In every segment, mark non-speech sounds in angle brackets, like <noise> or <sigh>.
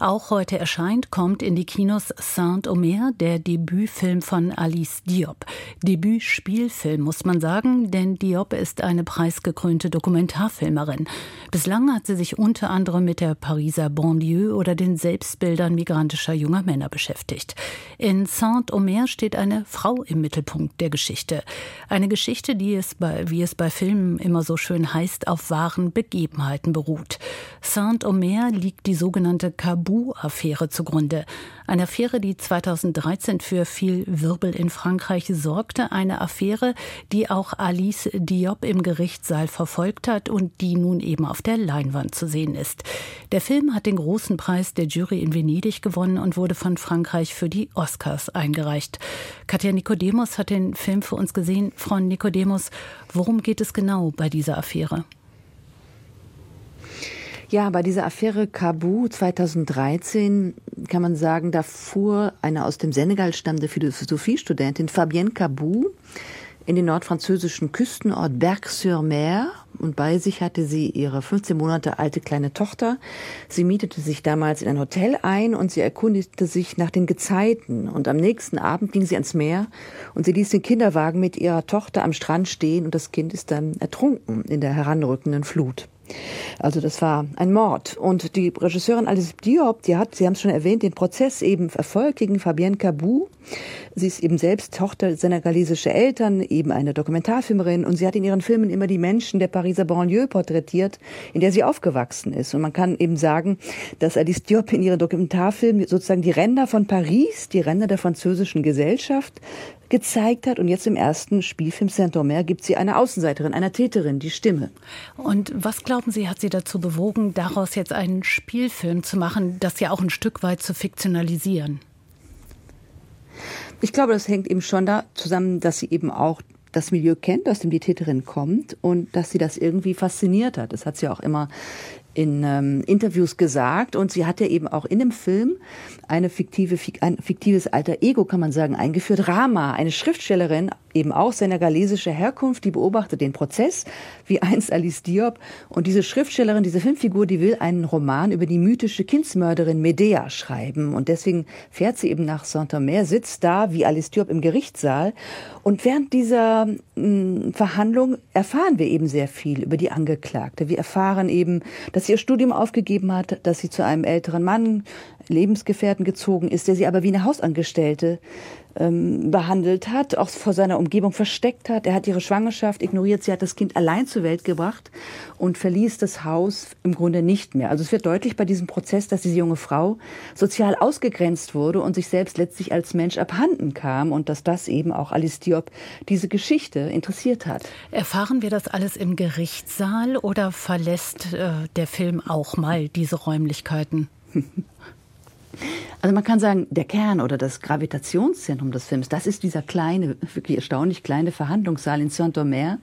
Auch heute erscheint, kommt in die Kinos Saint-Omer, der Debütfilm von Alice Diop. Debütspielfilm muss man sagen, denn Diop ist eine preisgekrönte Dokumentarfilmerin. Bislang hat sie sich unter anderem mit der Pariser Banlieue oder den Selbstbildern migrantischer junger Männer beschäftigt. In Saint-Omer steht eine Frau im Mittelpunkt der Geschichte. Eine Geschichte, die es bei, wie es bei Filmen immer so schön heißt, auf wahren Begebenheiten beruht. Saint-Omer liegt die sogenannte Kabul Tabu-Affäre zugrunde. Eine Affäre, die 2013 für viel Wirbel in Frankreich sorgte. Eine Affäre, die auch Alice Diop im Gerichtssaal verfolgt hat und die nun eben auf der Leinwand zu sehen ist. Der Film hat den großen Preis der Jury in Venedig gewonnen und wurde von Frankreich für die Oscars eingereicht. Katja Nikodemus hat den Film für uns gesehen. Frau Nikodemus, worum geht es genau bei dieser Affäre? Ja, bei dieser Affäre Kabu 2013 kann man sagen, da fuhr eine aus dem Senegal stammende Philosophiestudentin Fabienne Kabu in den nordfranzösischen Küstenort Berck-sur-Mer und bei sich hatte sie ihre 15 Monate alte kleine Tochter. Sie mietete sich damals in ein Hotel ein und sie erkundigte sich nach den Gezeiten. Und am nächsten Abend ging sie ans Meer und sie ließ den Kinderwagen mit ihrer Tochter am Strand stehen und das Kind ist dann ertrunken in der heranrückenden Flut. Also das war ein Mord. Und die Regisseurin Alice Diop, die hat, Sie haben es schon erwähnt, den Prozess eben verfolgt gegen Fabienne Cabou. Sie ist eben selbst Tochter senegalesischer Eltern, eben eine Dokumentarfilmerin und sie hat in ihren Filmen immer die Menschen der Pariser Banlieue porträtiert, in der sie aufgewachsen ist. Und man kann eben sagen, dass Alice Diop in ihren Dokumentarfilmen sozusagen die Ränder von Paris, die Ränder der französischen Gesellschaft gezeigt hat. Und jetzt im ersten Spielfilm Saint-Omer gibt sie eine Außenseiterin, einer Täterin, die Stimme. Und was glauben Sie, hat Sie dazu bewogen, daraus jetzt einen Spielfilm zu machen, das ja auch ein Stück weit zu fiktionalisieren? Ich glaube, das hängt eben schon da zusammen, dass sie eben auch das Milieu kennt, aus dem die Täterin kommt und dass sie das irgendwie fasziniert hat. Das hat sie auch immer in ähm, Interviews gesagt und sie hat ja eben auch in dem Film eine fiktive, ein fiktives alter Ego, kann man sagen, eingeführt. Rama, eine Schriftstellerin, eben auch senegalesischer Herkunft, die beobachtet den Prozess, wie <laughs> einst Alice Diop. Und diese Schriftstellerin, diese Filmfigur, die will einen Roman über die mythische Kindsmörderin Medea schreiben. Und deswegen fährt sie eben nach Saint-Omer, sitzt da wie Alice Diop im Gerichtssaal. Und während dieser mh, hm, Verhandlung erfahren wir eben sehr viel über die Angeklagte. Wir erfahren eben, dass sie ihr Studium aufgegeben hat, dass sie zu einem älteren Mann, Lebensgefährten gezogen ist, der sie aber wie eine Hausangestellte ähm, behandelt hat, auch vor seiner Umgebung versteckt hat. Er hat ihre Schwangerschaft ignoriert. Sie hat das Kind allein zur Welt gebracht und verließ das Haus im Grunde nicht mehr. Also es wird deutlich bei diesem Prozess, dass diese junge Frau sozial ausgegrenzt wurde und sich selbst letztlich als Mensch abhanden kam und dass das eben auch Alice Diop diese Geschichte interessiert hat. Erfahren wir das alles im Gerichtssaal oder verlässt äh, der Film auch mal diese Räumlichkeiten? <laughs> Also man kann sagen, der Kern oder das Gravitationszentrum des Films, das ist dieser kleine, wirklich erstaunlich kleine Verhandlungssaal in Saint-Omer.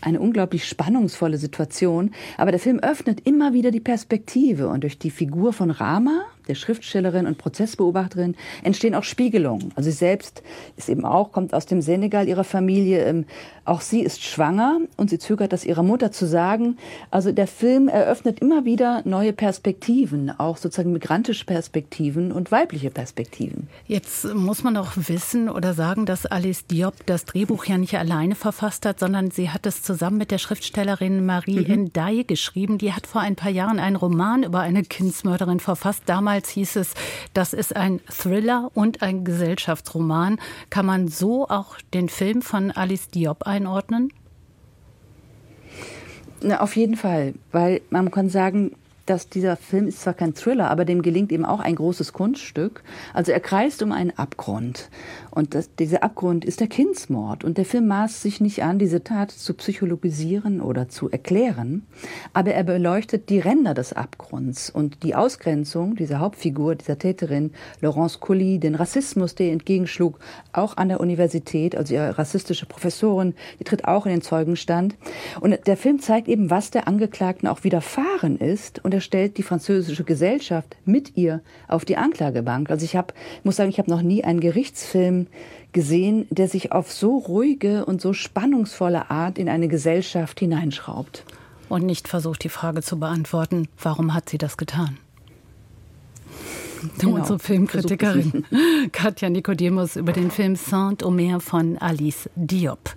Eine unglaublich spannungsvolle Situation. Aber der Film öffnet immer wieder die Perspektive und durch die Figur von Rama, der Schriftstellerin und Prozessbeobachterin entstehen auch Spiegelungen. Also sie selbst ist eben auch, kommt aus dem Senegal ihrer Familie. Ähm, auch sie ist schwanger und sie zögert das ihrer Mutter zu sagen. Also der Film eröffnet immer wieder neue Perspektiven, auch sozusagen migrantische Perspektiven und weibliche Perspektiven. Jetzt muss man auch wissen oder sagen, dass Alice Diop das Drehbuch ja nicht alleine verfasst hat, sondern sie hat es zusammen mit der Schriftstellerin Marie mhm. Ndiaye geschrieben. Die hat vor ein paar Jahren einen Roman über eine Kindsmörderin verfasst. Damals Damals hieß es, das ist ein Thriller und ein Gesellschaftsroman. Kann man so auch den Film von Alice Diop einordnen? Na, auf jeden Fall, weil man kann sagen, dass dieser Film ist zwar kein Thriller, aber dem gelingt eben auch ein großes Kunststück. Also er kreist um einen Abgrund. Und das, dieser Abgrund ist der Kindsmord. Und der Film maßt sich nicht an, diese Tat zu psychologisieren oder zu erklären, aber er beleuchtet die Ränder des Abgrunds und die Ausgrenzung dieser Hauptfigur, dieser Täterin, Laurence Colli, den Rassismus, der entgegenschlug, auch an der Universität, also ihre rassistische Professorin, die tritt auch in den Zeugenstand. Und der Film zeigt eben, was der Angeklagten auch widerfahren ist und er stellt die französische Gesellschaft mit ihr auf die Anklagebank. Also ich habe, muss sagen, ich habe noch nie einen Gerichtsfilm gesehen, der sich auf so ruhige und so spannungsvolle Art in eine Gesellschaft hineinschraubt. und nicht versucht, die Frage zu beantworten, warum hat sie das getan? Genau, unsere Filmkritikerin Katja Nicodemus über den Film Saint-Omer von Alice Diop.